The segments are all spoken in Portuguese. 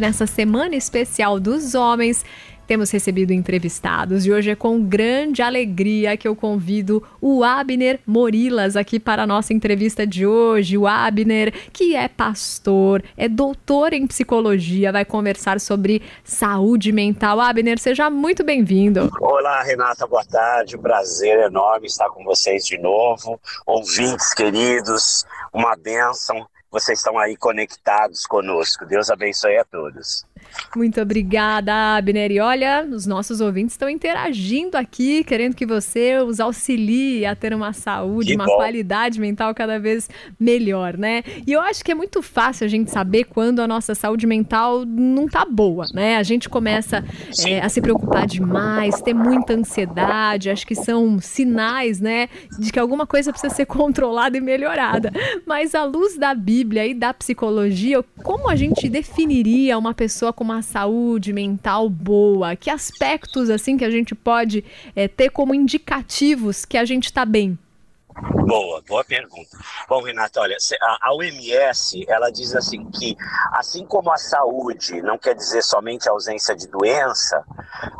nessa semana especial dos homens temos recebido entrevistados e hoje é com grande alegria que eu convido o Abner Morilas aqui para a nossa entrevista de hoje. O Abner, que é pastor, é doutor em psicologia, vai conversar sobre saúde mental. Abner, seja muito bem-vindo. Olá, Renata, boa tarde. Prazer enorme estar com vocês de novo. Ouvintes queridos, uma bênção vocês estão aí conectados conosco. Deus abençoe a todos. Muito obrigada, Abner. E olha, os nossos ouvintes estão interagindo aqui, querendo que você os auxilie a ter uma saúde, que uma bom. qualidade mental cada vez melhor, né? E eu acho que é muito fácil a gente saber quando a nossa saúde mental não tá boa, né? A gente começa é, a se preocupar demais, ter muita ansiedade, acho que são sinais, né, de que alguma coisa precisa ser controlada e melhorada. Mas à luz da Bíblia e da psicologia, como a gente definiria uma pessoa com uma saúde mental boa? Que aspectos assim que a gente pode é, ter como indicativos que a gente está bem? Boa, boa pergunta. Bom, Renata, olha, a OMS, ela diz assim que, assim como a saúde não quer dizer somente ausência de doença,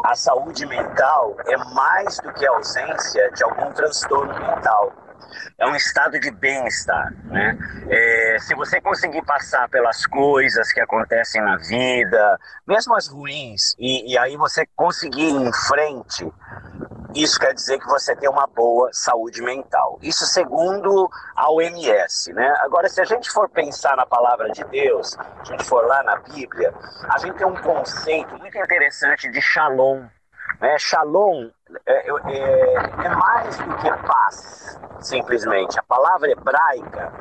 a saúde mental é mais do que a ausência de algum transtorno mental é um estado de bem-estar, né? É, se você conseguir passar pelas coisas que acontecem na vida, mesmo as ruins, e, e aí você conseguir ir em frente, isso quer dizer que você tem uma boa saúde mental. Isso segundo a OMS, né? Agora, se a gente for pensar na palavra de Deus, se a gente for lá na Bíblia, a gente tem um conceito muito interessante de shalom, né? Shalom é, é, é, mais do que paz, simplesmente. A palavra hebraica,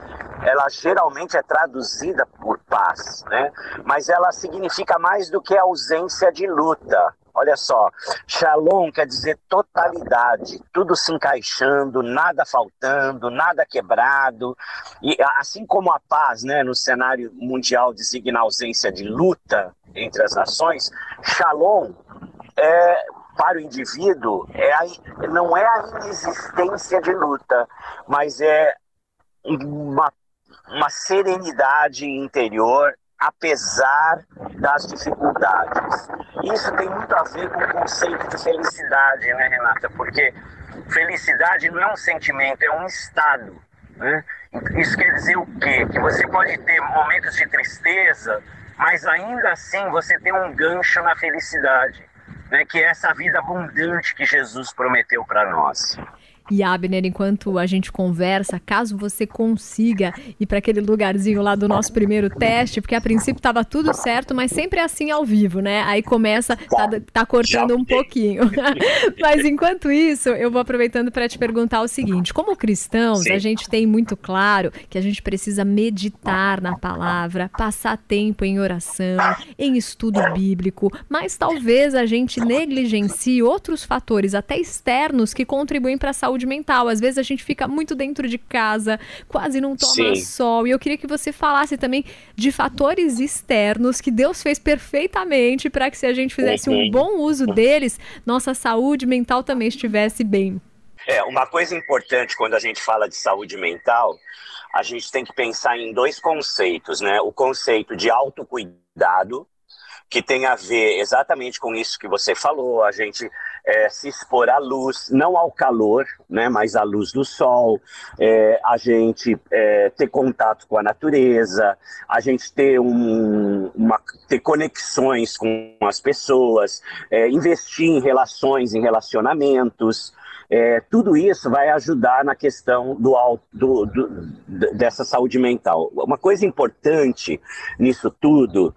ela geralmente é traduzida por paz, né? mas ela significa mais do que ausência de luta. Olha só, shalom quer dizer totalidade, tudo se encaixando, nada faltando, nada quebrado. E assim como a paz, né, no cenário mundial designa ausência de luta entre as nações, shalom é para o indivíduo é a, não é a inexistência de luta, mas é uma, uma serenidade interior apesar das dificuldades. Isso tem muito a ver com o conceito de felicidade, né, Renata? Porque felicidade não é um sentimento, é um estado. Né? Isso quer dizer o quê? Que você pode ter momentos de tristeza, mas ainda assim você tem um gancho na felicidade né, que é essa vida abundante que Jesus prometeu para nós. E Abner, enquanto a gente conversa, caso você consiga ir para aquele lugarzinho lá do nosso primeiro teste, porque a princípio estava tudo certo, mas sempre é assim ao vivo, né? Aí começa, tá, tá cortando um pouquinho. mas enquanto isso, eu vou aproveitando para te perguntar o seguinte: como cristãos, Sim. a gente tem muito claro que a gente precisa meditar na palavra, passar tempo em oração, em estudo bíblico, mas talvez a gente negligencie outros fatores, até externos, que contribuem para a saúde saúde mental. Às vezes a gente fica muito dentro de casa, quase não toma Sim. sol. E eu queria que você falasse também de fatores externos que Deus fez perfeitamente para que se a gente fizesse uhum. um bom uso deles, nossa saúde mental também estivesse bem. É, uma coisa importante quando a gente fala de saúde mental, a gente tem que pensar em dois conceitos, né? O conceito de autocuidado, que tem a ver exatamente com isso que você falou, a gente é, se expor à luz, não ao calor, né, mas à luz do sol, é, a gente é, ter contato com a natureza, a gente ter, um, uma, ter conexões com as pessoas, é, investir em relações, em relacionamentos, é, tudo isso vai ajudar na questão do, do, do, dessa saúde mental. Uma coisa importante nisso tudo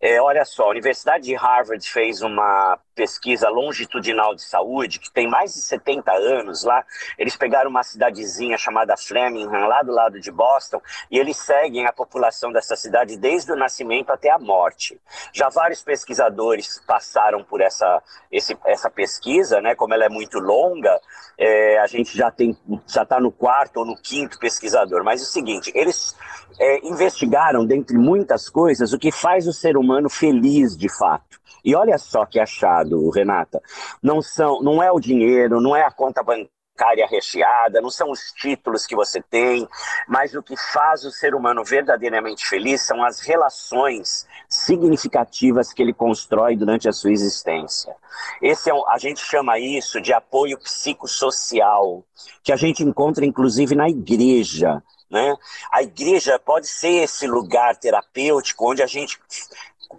é, olha só, a Universidade de Harvard fez uma pesquisa longitudinal de saúde, que tem mais de 70 anos lá. Eles pegaram uma cidadezinha chamada Framingham, lá do lado de Boston, e eles seguem a população dessa cidade desde o nascimento até a morte. Já vários pesquisadores passaram por essa, esse, essa pesquisa, né? Como ela é muito longa, é, a gente já tem já está no quarto ou no quinto pesquisador. Mas é o seguinte, eles é, investigaram, dentre muitas coisas, o que faz o ser humano feliz de fato. E olha só que achado, Renata. Não são, não é o dinheiro, não é a conta bancária bancária recheada, não são os títulos que você tem, mas o que faz o ser humano verdadeiramente feliz são as relações significativas que ele constrói durante a sua existência. Esse é um, a gente chama isso de apoio psicossocial, que a gente encontra inclusive na igreja. Né? A igreja pode ser esse lugar terapêutico onde a gente,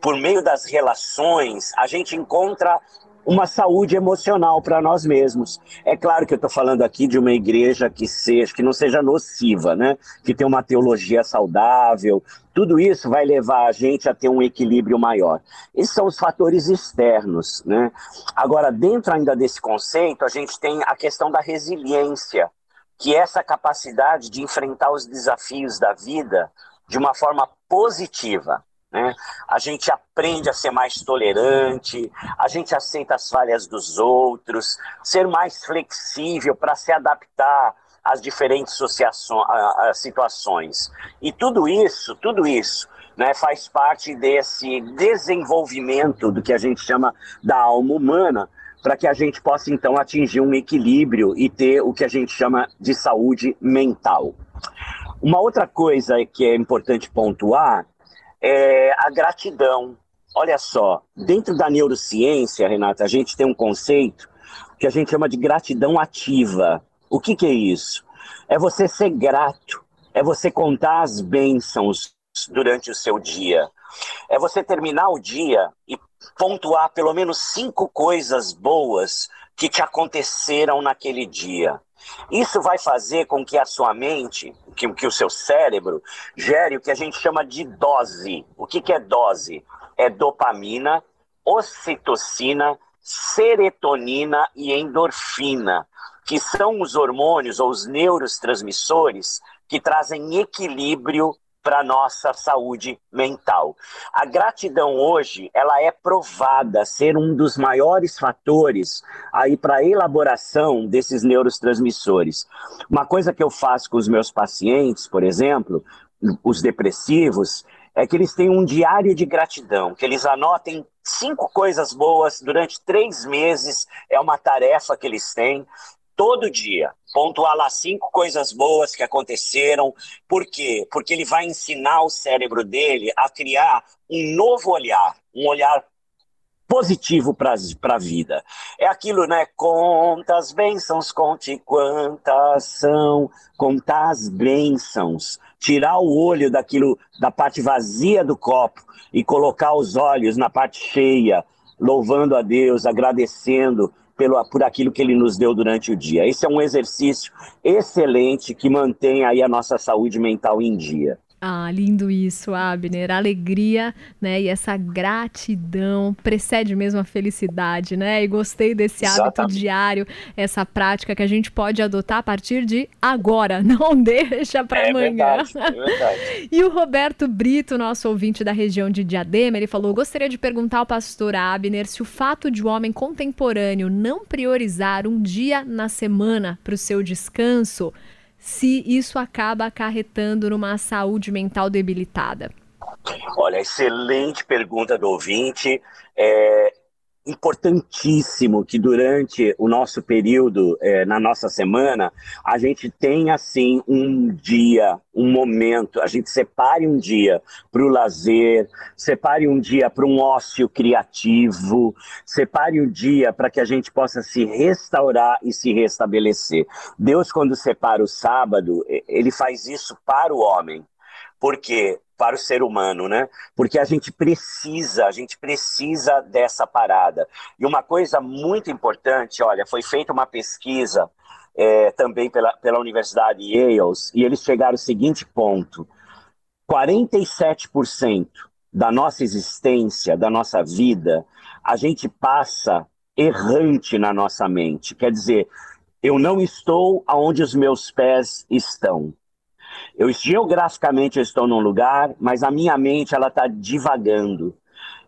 por meio das relações, a gente encontra uma saúde emocional para nós mesmos. É claro que eu estou falando aqui de uma igreja que seja, que não seja nociva, né? Que tenha uma teologia saudável. Tudo isso vai levar a gente a ter um equilíbrio maior. Esses são os fatores externos, né? Agora, dentro ainda desse conceito, a gente tem a questão da resiliência, que é essa capacidade de enfrentar os desafios da vida de uma forma positiva. Né? A gente aprende a ser mais tolerante, a gente aceita as falhas dos outros, ser mais flexível para se adaptar às diferentes situações. E tudo isso, tudo isso, né, faz parte desse desenvolvimento do que a gente chama da alma humana, para que a gente possa então atingir um equilíbrio e ter o que a gente chama de saúde mental. Uma outra coisa que é importante pontuar é a gratidão. Olha só, dentro da neurociência, Renata, a gente tem um conceito que a gente chama de gratidão ativa. O que, que é isso? É você ser grato, é você contar as bênçãos durante o seu dia. É você terminar o dia e pontuar pelo menos cinco coisas boas que te aconteceram naquele dia. Isso vai fazer com que a sua mente, que, que o seu cérebro, gere o que a gente chama de dose. O que, que é dose? É dopamina, ocitocina, serotonina e endorfina, que são os hormônios ou os neurotransmissores que trazem equilíbrio para nossa saúde mental. A gratidão hoje, ela é provada ser um dos maiores fatores aí para elaboração desses neurotransmissores. Uma coisa que eu faço com os meus pacientes, por exemplo, os depressivos, é que eles têm um diário de gratidão, que eles anotem cinco coisas boas durante três meses, é uma tarefa que eles têm, todo dia, pontuar lá cinco coisas boas que aconteceram. Por quê? Porque ele vai ensinar o cérebro dele a criar um novo olhar, um olhar positivo para a vida. É aquilo, né? Conta as bênçãos, conte quantas são, contar as bênçãos, tirar o olho daquilo, da parte vazia do copo e colocar os olhos na parte cheia, louvando a Deus, agradecendo, pelo, por aquilo que ele nos deu durante o dia. Esse é um exercício excelente que mantém aí a nossa saúde mental em dia. Ah, lindo isso, Abner. A alegria, né? E essa gratidão precede mesmo a felicidade, né? E gostei desse hábito Exatamente. diário, essa prática que a gente pode adotar a partir de agora. Não deixa para é amanhã. Verdade, é verdade. e o Roberto Brito, nosso ouvinte da região de Diadema, ele falou: gostaria de perguntar ao pastor Abner se o fato de o um homem contemporâneo não priorizar um dia na semana para o seu descanso se isso acaba acarretando numa saúde mental debilitada? Olha, excelente pergunta do ouvinte. É importantíssimo que durante o nosso período, é, na nossa semana, a gente tenha, assim, um dia, um momento, a gente separe um dia para o lazer, separe um dia para um ócio criativo, separe um dia para que a gente possa se restaurar e se restabelecer. Deus, quando separa o sábado, ele faz isso para o homem. Por quê? Para o ser humano, né? Porque a gente precisa, a gente precisa dessa parada. E uma coisa muito importante, olha, foi feita uma pesquisa é, também pela, pela Universidade Yale, e eles chegaram ao seguinte ponto: 47% da nossa existência, da nossa vida, a gente passa errante na nossa mente. Quer dizer, eu não estou aonde os meus pés estão. Eu geograficamente eu estou num lugar, mas a minha mente ela está divagando.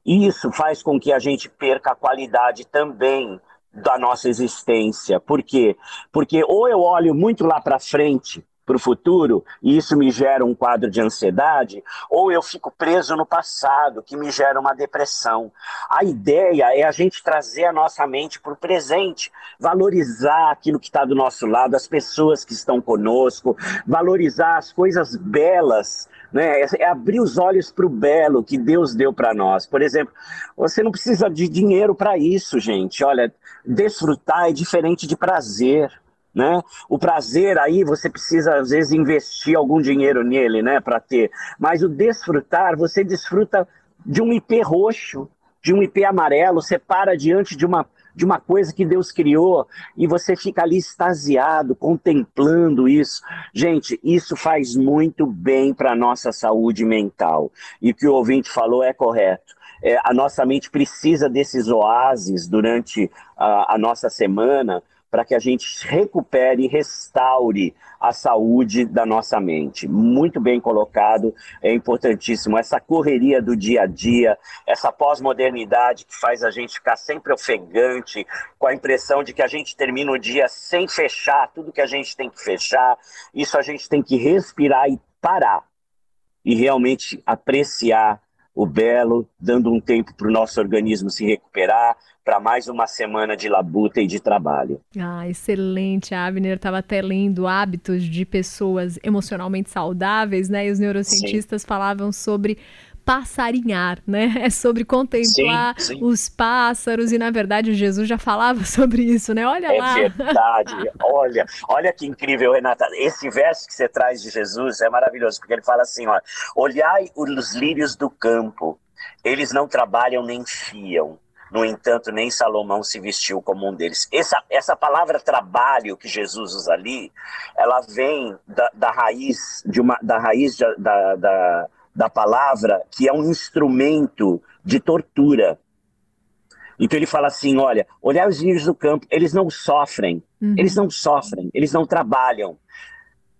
Isso faz com que a gente perca a qualidade também da nossa existência. Por quê? Porque ou eu olho muito lá para frente para o futuro e isso me gera um quadro de ansiedade, ou eu fico preso no passado, que me gera uma depressão. A ideia é a gente trazer a nossa mente para o presente, valorizar aquilo que está do nosso lado, as pessoas que estão conosco, valorizar as coisas belas né? É abrir os olhos para o belo que Deus deu para nós. Por exemplo, você não precisa de dinheiro para isso, gente. Olha, desfrutar é diferente de prazer. Né? O prazer aí você precisa às vezes investir algum dinheiro nele, né, para ter. Mas o desfrutar, você desfruta de um IP roxo, de um IP amarelo, você para diante de uma de uma coisa que Deus criou e você fica ali extasiado, contemplando isso. Gente, isso faz muito bem para a nossa saúde mental. E o que o ouvinte falou é correto. É, a nossa mente precisa desses oásis durante a, a nossa semana para que a gente recupere e restaure a saúde da nossa mente. Muito bem colocado, é importantíssimo. Essa correria do dia a dia, essa pós-modernidade que faz a gente ficar sempre ofegante, com a impressão de que a gente termina o dia sem fechar tudo que a gente tem que fechar. Isso a gente tem que respirar e parar e realmente apreciar o belo, dando um tempo para o nosso organismo se recuperar, para mais uma semana de labuta e de trabalho. Ah, excelente, Abner. Estava até lendo hábitos de pessoas emocionalmente saudáveis, né? E os neurocientistas Sim. falavam sobre passarinhar, né? É sobre contemplar sim, sim. os pássaros e na verdade Jesus já falava sobre isso, né? Olha é lá. É verdade. olha, olha que incrível, Renata. Esse verso que você traz de Jesus é maravilhoso, porque ele fala assim, ó: "Olhai os lírios do campo, eles não trabalham nem fiam, no entanto, nem Salomão se vestiu como um deles. Essa, essa palavra trabalho que Jesus usa ali, ela vem da, da raiz, de uma, da, raiz da, da, da, da palavra que é um instrumento de tortura. Então ele fala assim: olha, olhar os lírios do campo, eles não sofrem, uhum. eles não sofrem, eles não trabalham.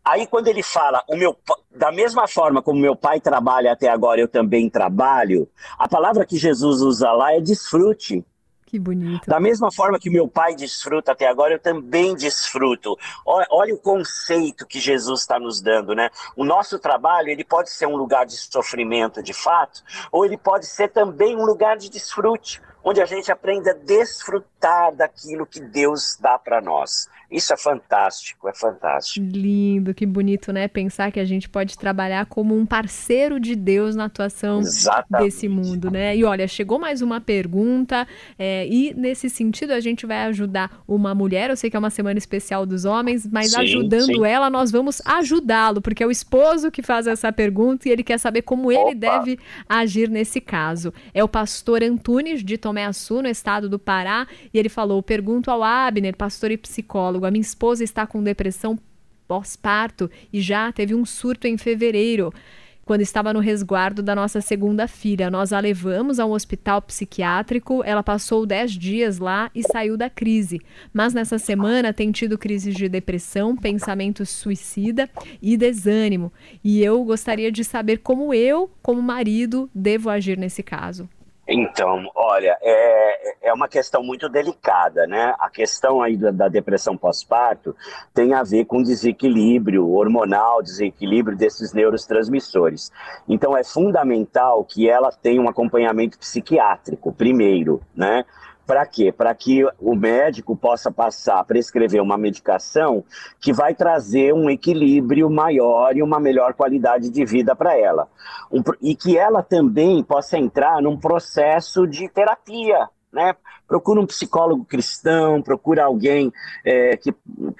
Aí quando ele fala, o meu, da mesma forma como meu pai trabalha até agora, eu também trabalho, a palavra que Jesus usa lá é desfrute. Que bonito. Da mesma forma que meu pai desfruta até agora, eu também desfruto. Olha, olha o conceito que Jesus está nos dando, né? O nosso trabalho, ele pode ser um lugar de sofrimento de fato, ou ele pode ser também um lugar de desfrute, onde a gente aprende a desfrutar daquilo que Deus dá para nós. Isso é fantástico, é fantástico. Lindo, que bonito, né? Pensar que a gente pode trabalhar como um parceiro de Deus na atuação Exatamente. desse mundo, né? E olha, chegou mais uma pergunta, é, e nesse sentido a gente vai ajudar uma mulher. Eu sei que é uma semana especial dos homens, mas sim, ajudando sim. ela, nós vamos ajudá-lo, porque é o esposo que faz essa pergunta e ele quer saber como Opa. ele deve agir nesse caso. É o pastor Antunes de Tomé Açu, no estado do Pará, e ele falou: pergunto ao Abner, pastor e psicólogo psicólogo. A minha esposa está com depressão pós-parto e já teve um surto em fevereiro quando estava no resguardo da nossa segunda filha. Nós a levamos a um hospital psiquiátrico, ela passou 10 dias lá e saiu da crise. Mas nessa semana tem tido crises de depressão, pensamento suicida e desânimo. E eu gostaria de saber como eu, como marido, devo agir nesse caso. Então, olha, é, é uma questão muito delicada, né? A questão aí da, da depressão pós-parto tem a ver com desequilíbrio hormonal, desequilíbrio desses neurotransmissores. Então, é fundamental que ela tenha um acompanhamento psiquiátrico, primeiro, né? Para quê? Para que o médico possa passar, prescrever uma medicação que vai trazer um equilíbrio maior e uma melhor qualidade de vida para ela. Um, e que ela também possa entrar num processo de terapia, né? Procura um psicólogo cristão, procura alguém é, que,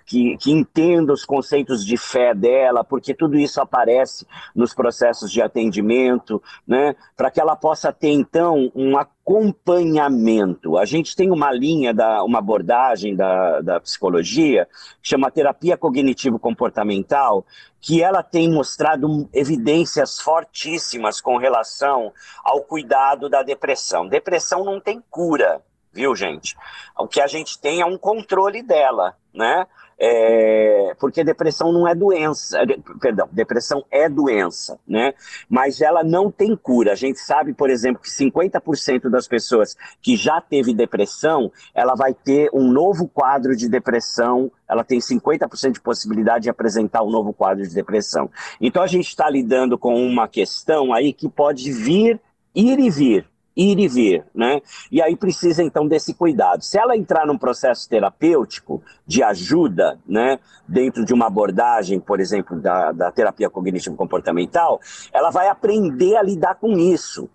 que, que, entenda os conceitos de fé dela, porque tudo isso aparece nos processos de atendimento, né? Para que ela possa ter, então, um acompanhamento. A gente tem uma linha, da, uma abordagem da, da psicologia, chama terapia cognitivo-comportamental, que ela tem mostrado evidências fortíssimas com relação ao cuidado da depressão. Depressão não tem cura, viu, gente? O que a gente tem é um controle dela, né? É, porque depressão não é doença, perdão, depressão é doença, né? Mas ela não tem cura. A gente sabe, por exemplo, que 50% das pessoas que já teve depressão, ela vai ter um novo quadro de depressão, ela tem 50% de possibilidade de apresentar um novo quadro de depressão. Então a gente está lidando com uma questão aí que pode vir, ir e vir ir e vir, né? E aí precisa então desse cuidado. Se ela entrar num processo terapêutico de ajuda, né, dentro de uma abordagem, por exemplo, da, da terapia cognitivo-comportamental, ela vai aprender a lidar com isso.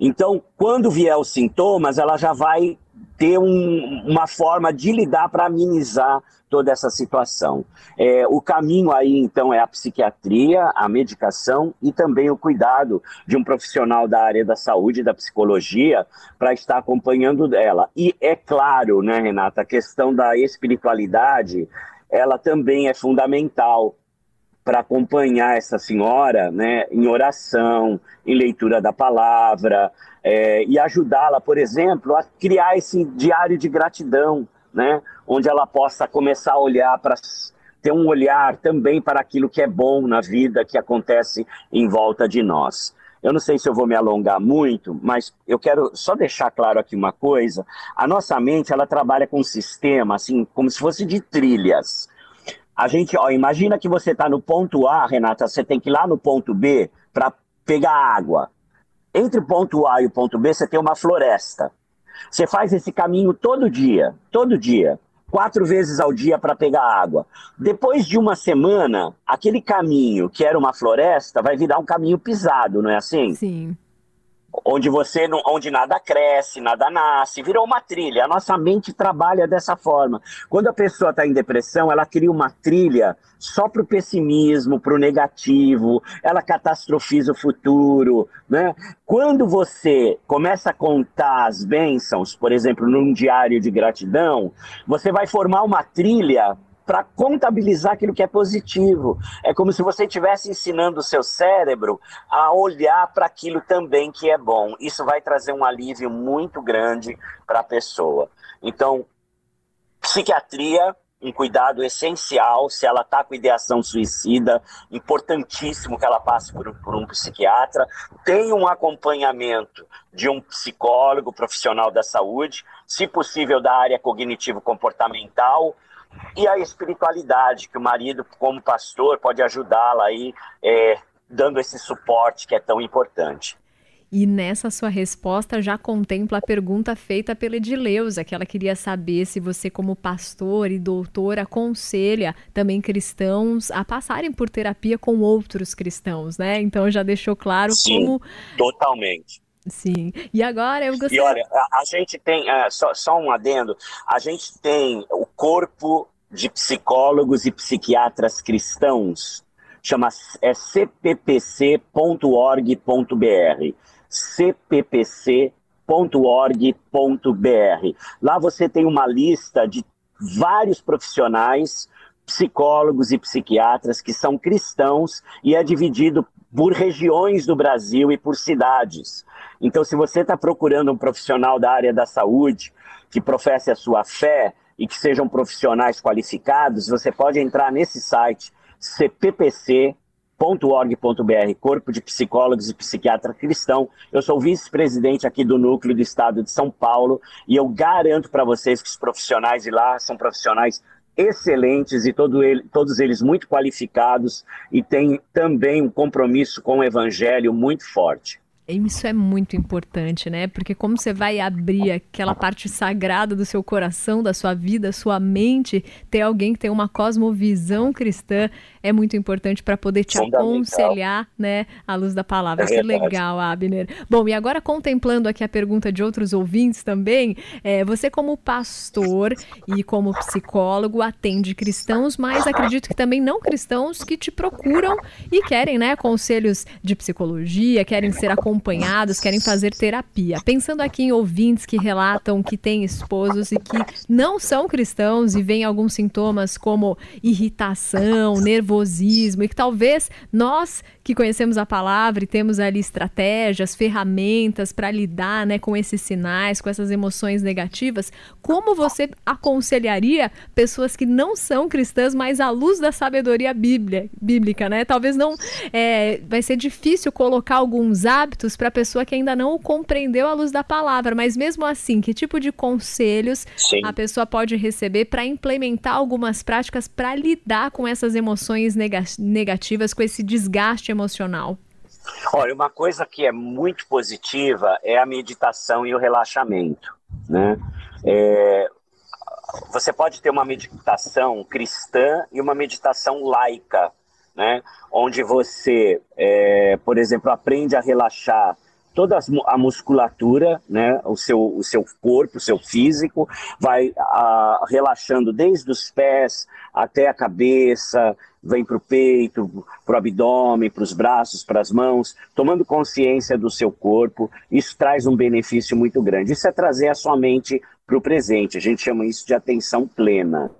Então, quando vier os sintomas, ela já vai ter um, uma forma de lidar para amenizar toda essa situação. É, o caminho aí, então, é a psiquiatria, a medicação e também o cuidado de um profissional da área da saúde da psicologia para estar acompanhando ela. E é claro, né, Renata, a questão da espiritualidade, ela também é fundamental para acompanhar essa senhora né, em oração, em leitura da palavra, é, e ajudá-la, por exemplo, a criar esse diário de gratidão, né, onde ela possa começar a olhar para ter um olhar também para aquilo que é bom na vida que acontece em volta de nós. Eu não sei se eu vou me alongar muito, mas eu quero só deixar claro aqui uma coisa. A nossa mente, ela trabalha com um sistema, assim, como se fosse de trilhas. A gente, ó, imagina que você está no ponto A, Renata, você tem que ir lá no ponto B para pegar água. Entre o ponto A e o ponto B, você tem uma floresta. Você faz esse caminho todo dia, todo dia, quatro vezes ao dia para pegar água. Depois de uma semana, aquele caminho que era uma floresta vai virar um caminho pisado, não é assim? Sim onde você não, onde nada cresce, nada nasce, virou uma trilha. A nossa mente trabalha dessa forma. Quando a pessoa está em depressão, ela cria uma trilha só para o pessimismo, para o negativo, ela catastrofiza o futuro. Né? Quando você começa a contar as bênçãos, por exemplo, num diário de gratidão, você vai formar uma trilha para contabilizar aquilo que é positivo. É como se você estivesse ensinando o seu cérebro a olhar para aquilo também que é bom. Isso vai trazer um alívio muito grande para a pessoa. Então, psiquiatria um cuidado essencial se ela está com ideação suicida, importantíssimo que ela passe por, por, um psiquiatra, tem um acompanhamento de um psicólogo profissional da saúde, se possível da área cognitivo-comportamental, e a espiritualidade, que o marido, como pastor, pode ajudá-la aí, é, dando esse suporte que é tão importante. E nessa sua resposta já contempla a pergunta feita pela Edileuza, que ela queria saber se você, como pastor e doutor, aconselha também cristãos a passarem por terapia com outros cristãos, né? Então já deixou claro Sim, como. Totalmente. Sim. E agora eu gostaria. E olha, a, a gente tem, uh, só, só um adendo, a gente tem o corpo de psicólogos e psiquiatras cristãos, chama é cppc.org.br. cppc.org.br. Lá você tem uma lista de vários profissionais, psicólogos e psiquiatras que são cristãos e é dividido por regiões do Brasil e por cidades. Então, se você está procurando um profissional da área da saúde que professe a sua fé e que sejam profissionais qualificados, você pode entrar nesse site cppc.org.br, Corpo de Psicólogos e Psiquiatra Cristão. Eu sou vice-presidente aqui do Núcleo do Estado de São Paulo e eu garanto para vocês que os profissionais de lá são profissionais excelentes e todo ele, todos eles muito qualificados e têm também um compromisso com o evangelho muito forte. Isso é muito importante, né? Porque como você vai abrir aquela parte sagrada do seu coração, da sua vida, sua mente, ter alguém que tem uma cosmovisão cristã é muito importante para poder te aconselhar, né, à luz da palavra. É que legal, Abner. Bom, e agora contemplando aqui a pergunta de outros ouvintes também, é, você como pastor e como psicólogo atende cristãos, mas acredito que também não cristãos que te procuram e querem, né, conselhos de psicologia, querem ser acompanhados, querem fazer terapia. Pensando aqui em ouvintes que relatam que têm esposos e que não são cristãos e veem alguns sintomas como irritação, nervosismo, nervosismo e que talvez nós que conhecemos a palavra e temos ali estratégias, ferramentas para lidar né, com esses sinais, com essas emoções negativas, como você aconselharia pessoas que não são cristãs, mas à luz da sabedoria bíblia, bíblica, né? Talvez não é, vai ser difícil colocar alguns hábitos para a pessoa que ainda não o compreendeu à luz da palavra, mas mesmo assim, que tipo de conselhos Sim. a pessoa pode receber para implementar algumas práticas para lidar com essas emoções negativas, com esse desgaste emocional? Olha, uma coisa que é muito positiva é a meditação e o relaxamento, né? É, você pode ter uma meditação cristã e uma meditação laica, né? Onde você, é, por exemplo, aprende a relaxar toda a musculatura, né, o seu, o seu corpo, o seu físico, vai a, relaxando desde os pés até a cabeça, vem para o peito, para o abdômen, para os braços, para as mãos, tomando consciência do seu corpo. Isso traz um benefício muito grande. Isso é trazer a sua mente para o presente. A gente chama isso de atenção plena.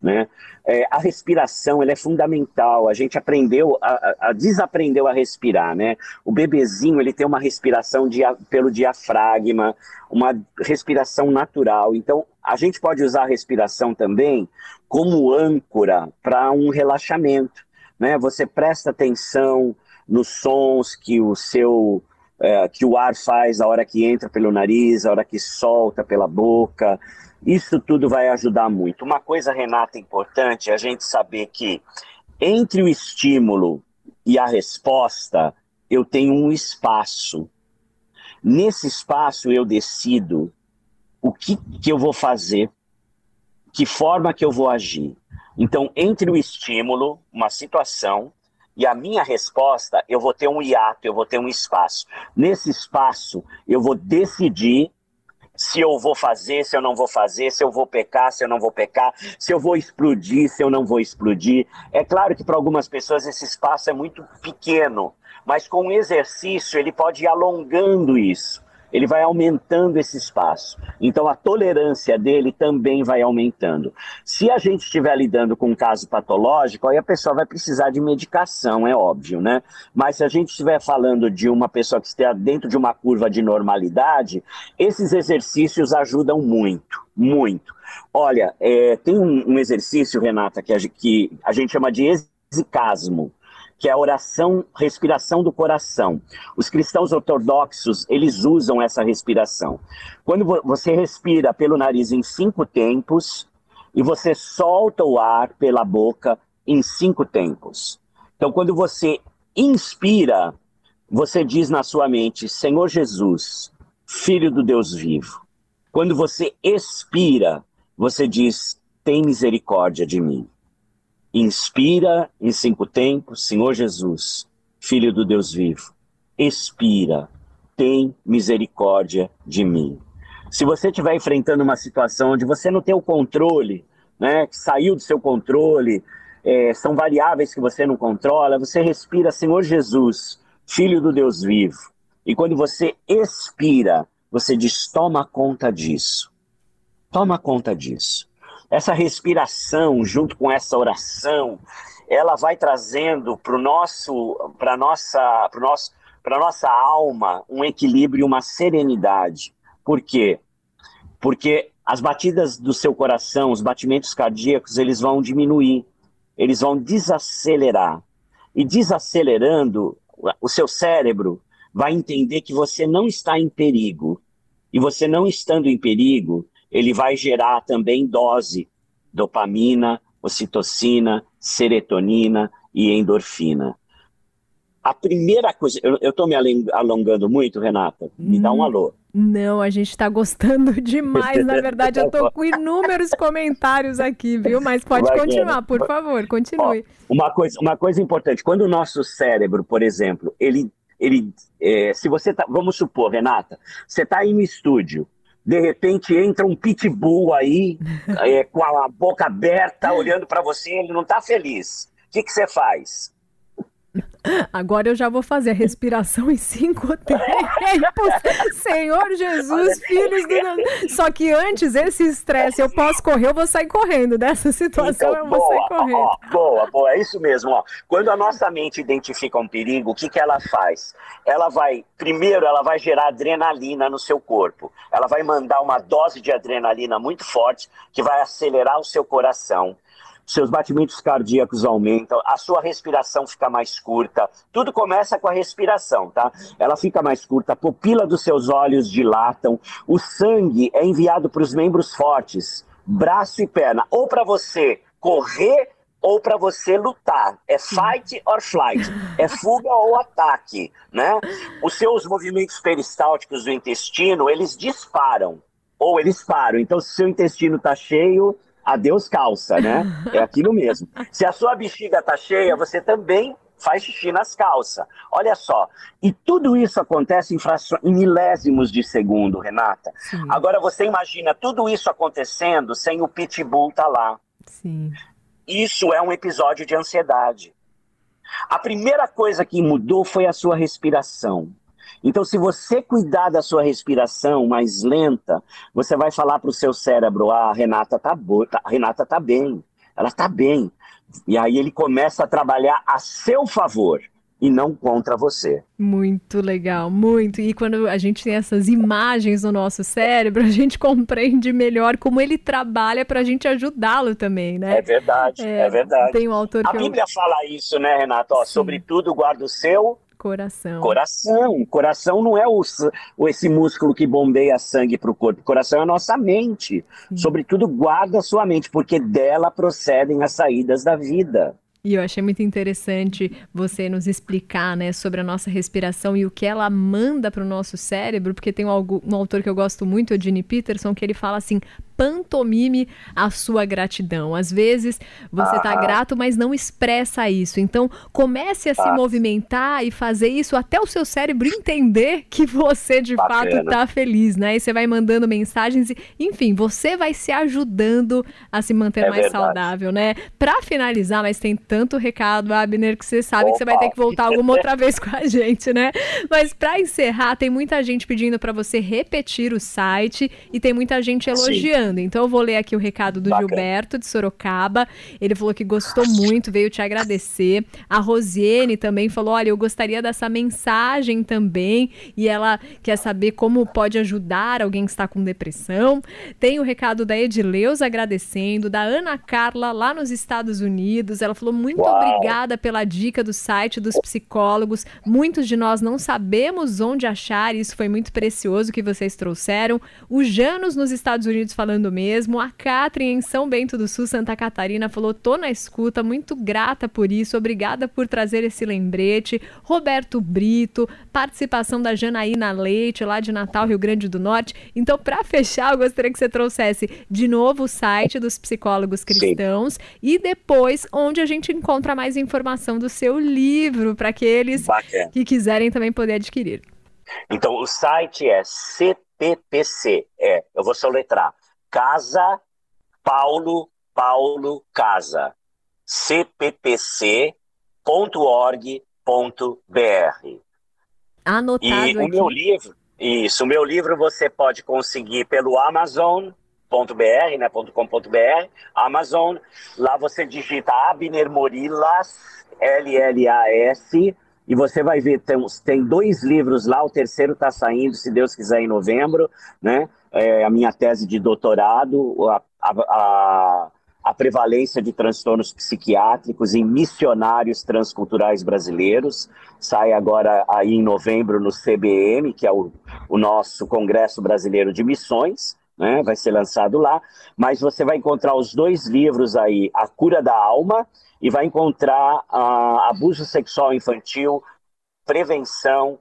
Né? É, a respiração ela é fundamental. A gente aprendeu, a, a, desaprendeu a respirar, né? O bebezinho ele tem uma respiração dia, pelo diafragma, uma respiração natural. Então a gente pode usar a respiração também como âncora para um relaxamento, né? Você presta atenção nos sons que o seu é, que o ar faz a hora que entra pelo nariz, a hora que solta pela boca. Isso tudo vai ajudar muito. Uma coisa, Renata, importante é a gente saber que entre o estímulo e a resposta, eu tenho um espaço. Nesse espaço, eu decido o que, que eu vou fazer, que forma que eu vou agir. Então, entre o estímulo, uma situação, e a minha resposta, eu vou ter um hiato, eu vou ter um espaço. Nesse espaço, eu vou decidir se eu vou fazer, se eu não vou fazer, se eu vou pecar, se eu não vou pecar, se eu vou explodir, se eu não vou explodir. É claro que para algumas pessoas esse espaço é muito pequeno, mas com o exercício ele pode ir alongando isso ele vai aumentando esse espaço. Então a tolerância dele também vai aumentando. Se a gente estiver lidando com um caso patológico, aí a pessoa vai precisar de medicação, é óbvio, né? Mas se a gente estiver falando de uma pessoa que esteja dentro de uma curva de normalidade, esses exercícios ajudam muito, muito. Olha, é, tem um, um, exercício, Renata, que a, que a gente chama de exicasmo que é a oração, respiração do coração. Os cristãos ortodoxos, eles usam essa respiração. Quando você respira pelo nariz em cinco tempos e você solta o ar pela boca em cinco tempos. Então, quando você inspira, você diz na sua mente: Senhor Jesus, Filho do Deus vivo. Quando você expira, você diz: Tem misericórdia de mim. Inspira em cinco tempos, Senhor Jesus, Filho do Deus vivo. Expira, tem misericórdia de mim. Se você estiver enfrentando uma situação onde você não tem o controle, né, que saiu do seu controle, é, são variáveis que você não controla, você respira, Senhor Jesus, Filho do Deus vivo. E quando você expira, você diz: toma conta disso. Toma conta disso essa respiração junto com essa oração, ela vai trazendo para nosso, para nossa, para nosso, para nossa alma um equilíbrio, uma serenidade. Por quê? Porque as batidas do seu coração, os batimentos cardíacos, eles vão diminuir, eles vão desacelerar. E desacelerando, o seu cérebro vai entender que você não está em perigo. E você não estando em perigo, ele vai gerar também dose, dopamina, ocitocina, serotonina e endorfina. A primeira coisa, eu estou me alongando muito, Renata? Me dá um hum, alô. Não, a gente está gostando demais. Na verdade, eu estou com inúmeros comentários aqui, viu? Mas pode continuar, por favor, continue. Ó, uma, coisa, uma coisa importante, quando o nosso cérebro, por exemplo, ele, ele é, se você tá, vamos supor, Renata, você está aí no estúdio, de repente entra um pitbull aí, é, com a boca aberta, olhando para você, ele não está feliz. O que, que você faz? Agora eu já vou fazer a respiração em cinco tempos. Senhor Jesus, filhos do. Só que antes, esse estresse, eu posso correr, eu vou sair correndo. Dessa situação, então, eu vou boa, sair correndo. Ó, boa, boa, é isso mesmo. Ó. Quando a nossa mente identifica um perigo, o que, que ela faz? Ela vai, primeiro, ela vai gerar adrenalina no seu corpo. Ela vai mandar uma dose de adrenalina muito forte que vai acelerar o seu coração seus batimentos cardíacos aumentam, a sua respiração fica mais curta. Tudo começa com a respiração, tá? Ela fica mais curta, a pupila dos seus olhos dilatam, o sangue é enviado para os membros fortes, braço e perna, ou para você correr ou para você lutar. É fight or flight, é fuga ou ataque, né? Os seus movimentos peristálticos do intestino, eles disparam ou eles param. Então, se seu intestino está cheio, adeus calça, né? É aquilo mesmo. Se a sua bexiga tá cheia, você também faz xixi nas calças. Olha só. E tudo isso acontece em, frações, em milésimos de segundo, Renata. Sim. Agora você imagina tudo isso acontecendo sem o pitbull estar tá lá. Sim. Isso é um episódio de ansiedade. A primeira coisa que mudou foi a sua respiração. Então, se você cuidar da sua respiração mais lenta, você vai falar para o seu cérebro: ah, a Renata tá boa, tá, a Renata tá bem, ela tá bem. E aí ele começa a trabalhar a seu favor e não contra você. Muito legal, muito. E quando a gente tem essas imagens no nosso cérebro, a gente compreende melhor como ele trabalha para a gente ajudá-lo também, né? É verdade, é, é verdade. Tem um autor a Bíblia eu... fala isso, né, Renato? Ó, sobretudo guarda o seu Coração. Coração. Coração não é o, esse músculo que bombeia sangue para o corpo. Coração é a nossa mente. Sim. Sobretudo, guarda a sua mente, porque dela procedem as saídas da vida. E eu achei muito interessante você nos explicar, né, sobre a nossa respiração e o que ela manda para o nosso cérebro, porque tem um, um, autor que eu gosto muito, o Gene Peterson, que ele fala assim: pantomime a sua gratidão. Às vezes você está grato, mas não expressa isso. Então comece a se ah. movimentar e fazer isso até o seu cérebro entender que você de Bacana. fato está feliz, né? E você vai mandando mensagens e, enfim, você vai se ajudando a se manter é mais verdade. saudável, né? Para finalizar, mas tem tanto recado, Abner, que você sabe Opa. que você vai ter que voltar alguma outra vez com a gente, né? Mas para encerrar, tem muita gente pedindo para você repetir o site e tem muita gente elogiando. Sim. Então eu vou ler aqui o recado do Bacana. Gilberto de Sorocaba. Ele falou que gostou muito, veio te agradecer. A Rosiane também falou: "Olha, eu gostaria dessa mensagem também e ela quer saber como pode ajudar alguém que está com depressão". Tem o recado da Edileus agradecendo, da Ana Carla lá nos Estados Unidos. Ela falou: muito Uau. obrigada pela dica do site dos psicólogos. Muitos de nós não sabemos onde achar, isso foi muito precioso que vocês trouxeram. O Janos nos Estados Unidos falando mesmo. A Catrin em São Bento do Sul, Santa Catarina, falou: tô na escuta, muito grata por isso, obrigada por trazer esse lembrete. Roberto Brito, participação da Janaína Leite, lá de Natal, Rio Grande do Norte. Então, para fechar, eu gostaria que você trouxesse de novo o site dos psicólogos cristãos Sim. e depois onde a gente encontra mais informação do seu livro para aqueles Bacana. que quiserem também poder adquirir. Então, o site é CPPC, é, eu vou soletrar, Casa Paulo Paulo Casa, cppc.org.br. Anotado e aqui. o meu livro, isso, o meu livro você pode conseguir pelo Amazon, .br, né, .com.br, Amazon, lá você digita Abner Morilas, L-L-A-S, e você vai ver, tem, tem dois livros lá, o terceiro está saindo, se Deus quiser, em novembro, né, é a minha tese de doutorado, a, a, a, prevalência de transtornos psiquiátricos em missionários transculturais brasileiros, sai agora aí em novembro no CBM, que é o, o nosso Congresso Brasileiro de Missões, né? Vai ser lançado lá, mas você vai encontrar os dois livros aí, A Cura da Alma, e vai encontrar uh, Abuso Sexual Infantil, Prevenção,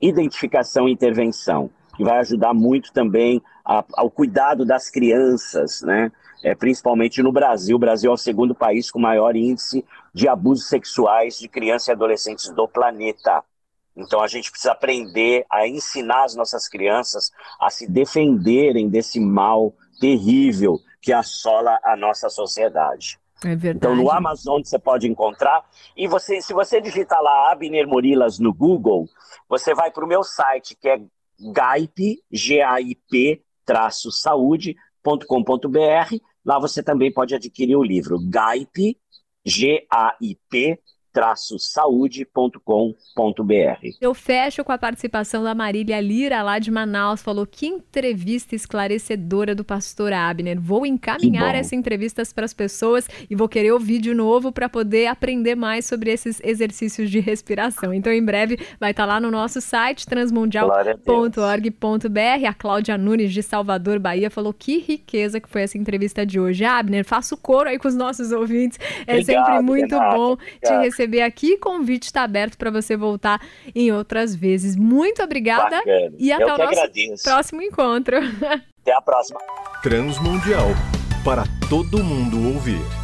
Identificação e Intervenção, que vai ajudar muito também a, ao cuidado das crianças, né? É, principalmente no Brasil. O Brasil é o segundo país com maior índice de abusos sexuais de crianças e adolescentes do planeta. Então a gente precisa aprender a ensinar as nossas crianças a se defenderem desse mal terrível que assola a nossa sociedade. É verdade. Então no Amazon você pode encontrar. E você, se você digitar lá Abner Morilas no Google, você vai para o meu site que é gaip, G-A-I-P, traço saúde.com.br. Lá você também pode adquirir o livro Gaip, G-A-I-P, saúde.com.br. Eu fecho com a participação da Marília Lira, lá de Manaus, falou que entrevista esclarecedora do pastor Abner. Vou encaminhar essa entrevista para as pessoas e vou querer ouvir de novo para poder aprender mais sobre esses exercícios de respiração. Então, em breve, vai estar tá lá no nosso site, transmundial.org.br. A, Cláudia Nunes, de Salvador, Bahia, falou que riqueza que foi essa entrevista de hoje. Abner, faço coro aí com os nossos ouvintes. É Obrigado, sempre muito Renata. bom Obrigado. te receber receber aqui. Convite está aberto para você voltar em outras vezes. Muito obrigada Bacana. e até Eu o nosso agradeço. próximo encontro. Até a próxima. Transmundial para todo mundo ouvir.